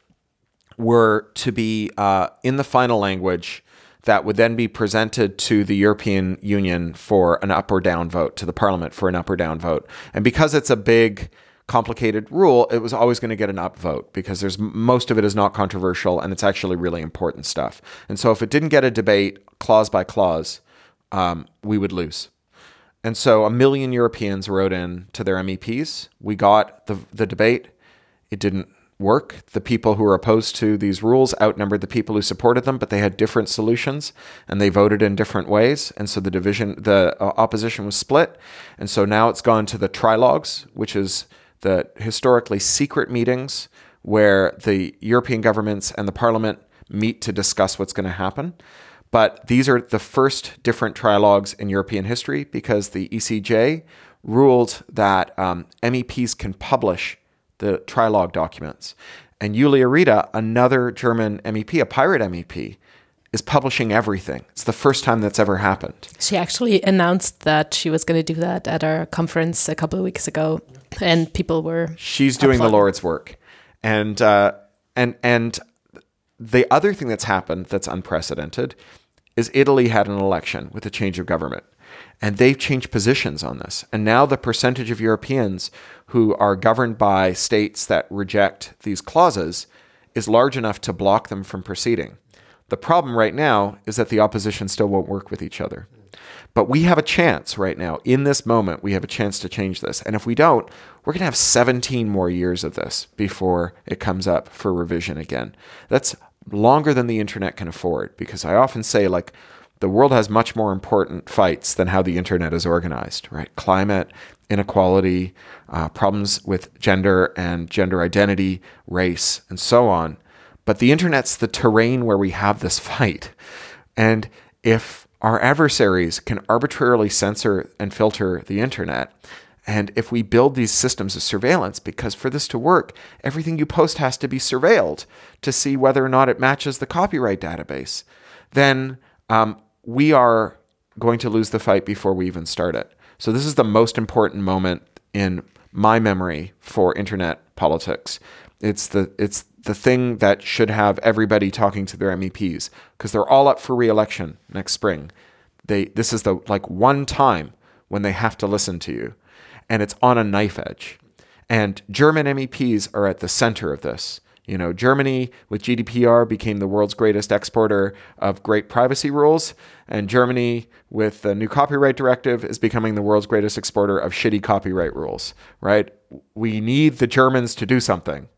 were to be uh, in the final language that would then be presented to the European Union for an up or down vote, to the Parliament for an up or down vote. And because it's a big, complicated rule, it was always going to get an up vote because there's most of it is not controversial and it's actually really important stuff. And so if it didn't get a debate clause by clause, um, we would lose. And so a million Europeans wrote in to their MEPs. We got the the debate. It didn't work. The people who were opposed to these rules outnumbered the people who supported them, but they had different solutions and they voted in different ways. And so the division, the uh, opposition was split. And so now it's gone to the trilogues, which is the historically secret meetings where the European governments and the parliament meet to discuss what's going to happen. But these are the first different trilogues in European history because the ECJ ruled that um, MEPs can publish the trilogue documents. And Julia Reda, another German MEP, a pirate MEP, is publishing everything. It's the first time that's ever happened. She actually announced that she was going to do that at our conference a couple of weeks ago, and people were. She's doing applauding. the Lord's work, and uh, and and the other thing that's happened that's unprecedented is Italy had an election with a change of government. And they've changed positions on this. And now the percentage of Europeans who are governed by states that reject these clauses is large enough to block them from proceeding. The problem right now is that the opposition still won't work with each other. But we have a chance right now, in this moment, we have a chance to change this. And if we don't, we're going to have 17 more years of this before it comes up for revision again. That's longer than the internet can afford because I often say, like, the world has much more important fights than how the internet is organized, right? Climate, inequality, uh, problems with gender and gender identity, race, and so on. But the internet's the terrain where we have this fight. And if our adversaries can arbitrarily censor and filter the internet. And if we build these systems of surveillance, because for this to work, everything you post has to be surveilled to see whether or not it matches the copyright database, then um, we are going to lose the fight before we even start it. So, this is the most important moment in my memory for internet politics. It's the, it's the thing that should have everybody talking to their MEPs because they're all up for re-election next spring. They this is the like one time when they have to listen to you, and it's on a knife edge. And German MEPs are at the center of this. You know, Germany with GDPR became the world's greatest exporter of great privacy rules, and Germany with the new copyright directive is becoming the world's greatest exporter of shitty copyright rules, right? We need the Germans to do something.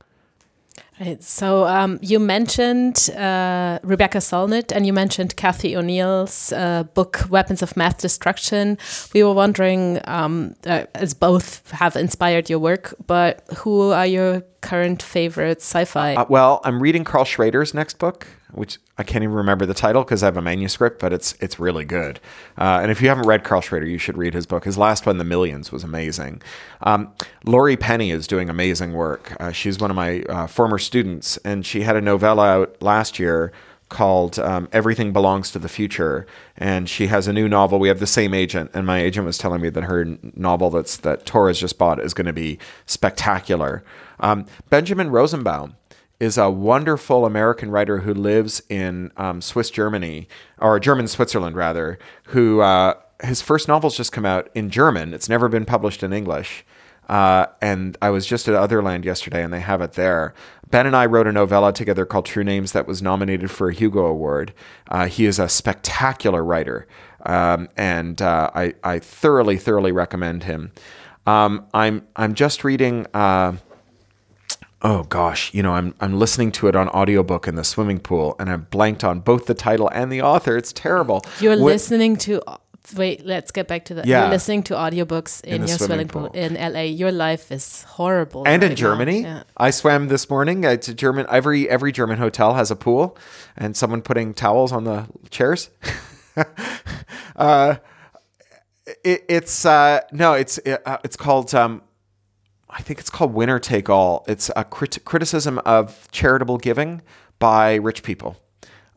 Right. So um, you mentioned uh, Rebecca Solnit and you mentioned Cathy O'Neil's uh, book "Weapons of Mass Destruction." We were wondering, um, uh, as both have inspired your work, but who are your current favorite sci-fi? Uh, well, I'm reading Karl Schroeder's next book, which I can't even remember the title because I have a manuscript, but it's it's really good. Uh, and if you haven't read Carl Schrader, you should read his book. His last one, The Millions, was amazing. Um, Laurie Penny is doing amazing work. Uh, she's one of my uh, former students, and she had a novella out last year called um, Everything Belongs to the Future. And she has a new novel. We have the same agent, and my agent was telling me that her novel that's that Tor's just bought is going to be spectacular. Um, Benjamin Rosenbaum is a wonderful American writer who lives in um, Swiss Germany, or German Switzerland rather, who uh, his first novel's just come out in German. It's never been published in English. Uh, and I was just at Otherland yesterday, and they have it there. Ben and I wrote a novella together called True Names that was nominated for a Hugo Award. Uh, he is a spectacular writer, um, and uh, I, I, thoroughly, thoroughly recommend him. Um, I'm I'm just reading. Uh, oh gosh, you know, I'm I'm listening to it on audiobook in the swimming pool, and I'm blanked on both the title and the author. It's terrible. You're listening to wait, let's get back to that. Yeah. You're listening to audiobooks in, in your swimming, pool. pool. in LA. Your life is horrible. And right in Germany, yeah. I swam this morning. It's a German. Every every German hotel has a pool, and someone putting towels on the chairs. uh, it, it's uh, no, it's it, uh, it's called. Um, I think it's called Winner Take All. It's a crit- criticism of charitable giving by rich people,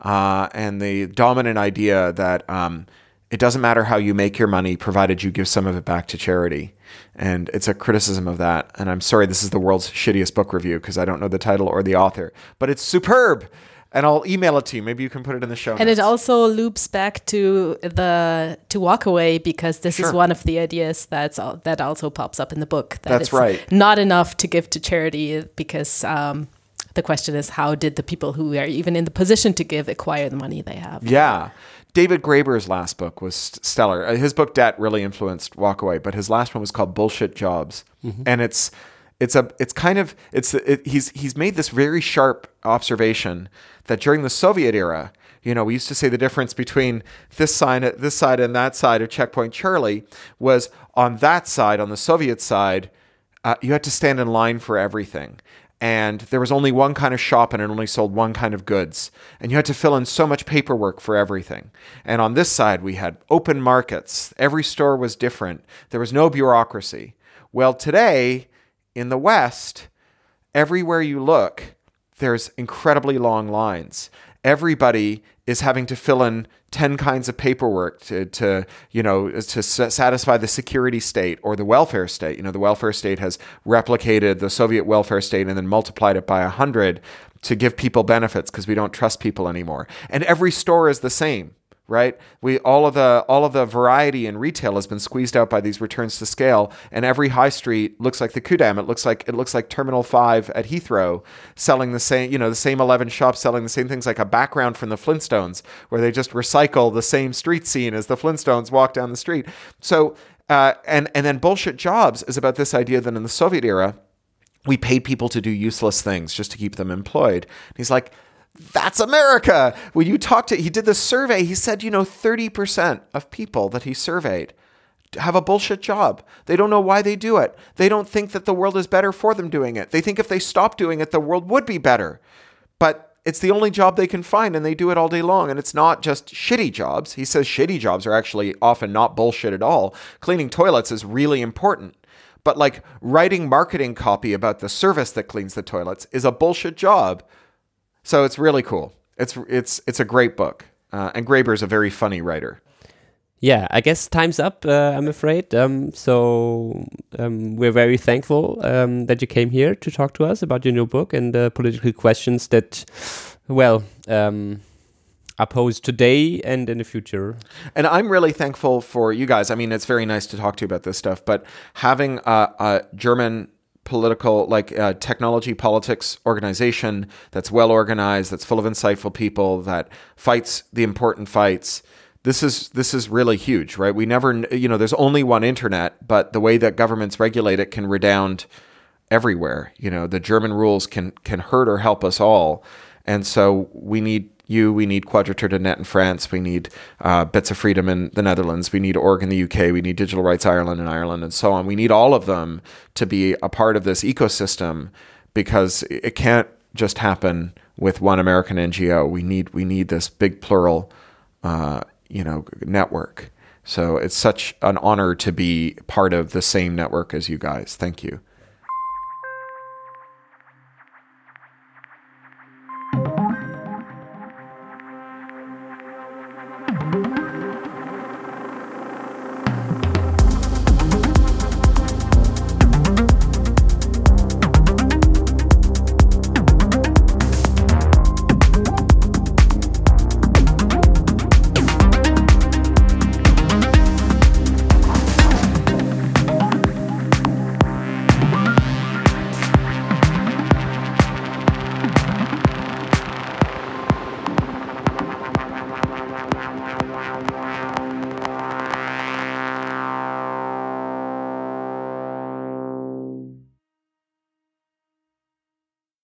uh, and the dominant idea that. Um, it doesn't matter how you make your money provided you give some of it back to charity and it's a criticism of that and i'm sorry this is the world's shittiest book review because i don't know the title or the author but it's superb and I'll email it to you. Maybe you can put it in the show. And notes. it also loops back to the to Walkaway because this sure. is one of the ideas that's that also pops up in the book. That that's right. Not enough to give to charity because um, the question is how did the people who are even in the position to give acquire the money they have? Yeah. David Graeber's last book was stellar. Uh, his book Debt really influenced Walkaway, but his last one was called Bullshit Jobs, mm-hmm. and it's it's a it's kind of it's it, he's he's made this very sharp observation that during the Soviet era, you know, we used to say the difference between this side this side and that side of Checkpoint Charlie was on that side on the Soviet side, uh, you had to stand in line for everything and there was only one kind of shop and it only sold one kind of goods. And you had to fill in so much paperwork for everything. And on this side, we had open markets. Every store was different. There was no bureaucracy. Well, today in the West, everywhere you look, there's incredibly long lines. Everybody is having to fill in 10 kinds of paperwork to, to you know to satisfy the security state or the welfare state. You know the welfare state has replicated the soviet welfare state and then multiplied it by 100 to give people benefits because we don't trust people anymore. And every store is the same right? We all of the all of the variety in retail has been squeezed out by these returns to scale, and every high street looks like the Ku'damm. It looks like it looks like Terminal Five at Heathrow, selling the same you know the same eleven shops selling the same things like a background from the Flintstones, where they just recycle the same street scene as the Flintstones walk down the street. So. Uh, and and then bullshit jobs is about this idea that in the Soviet era, we paid people to do useless things just to keep them employed. And he's like, that's America. When you talk to, he did this survey. He said, you know, 30% of people that he surveyed have a bullshit job. They don't know why they do it. They don't think that the world is better for them doing it. They think if they stop doing it, the world would be better. But it's the only job they can find and they do it all day long. And it's not just shitty jobs. He says shitty jobs are actually often not bullshit at all. Cleaning toilets is really important. But like writing marketing copy about the service that cleans the toilets is a bullshit job. So it's really cool. It's it's it's a great book. Uh, and Graeber is a very funny writer. Yeah, I guess time's up. Uh, I'm afraid. Um, so um, we're very thankful um, that you came here to talk to us about your new book and the political questions that, well, um, are posed today and in the future. And I'm really thankful for you guys. I mean, it's very nice to talk to you about this stuff, but having a, a German political like uh, technology politics organization that's well organized that's full of insightful people that fights the important fights. This is this is really huge right? We never you know there's only one internet but the way that governments regulate it can redound everywhere. You know the german rules can can hurt or help us all. And so we need you, we need Quadrature du Net in France, we need uh, Bits of Freedom in the Netherlands, we need Org in the UK, we need Digital Rights Ireland and Ireland, and so on. We need all of them to be a part of this ecosystem because it can't just happen with one American NGO. We need we need this big plural, uh, you know, network. So it's such an honor to be part of the same network as you guys. Thank you.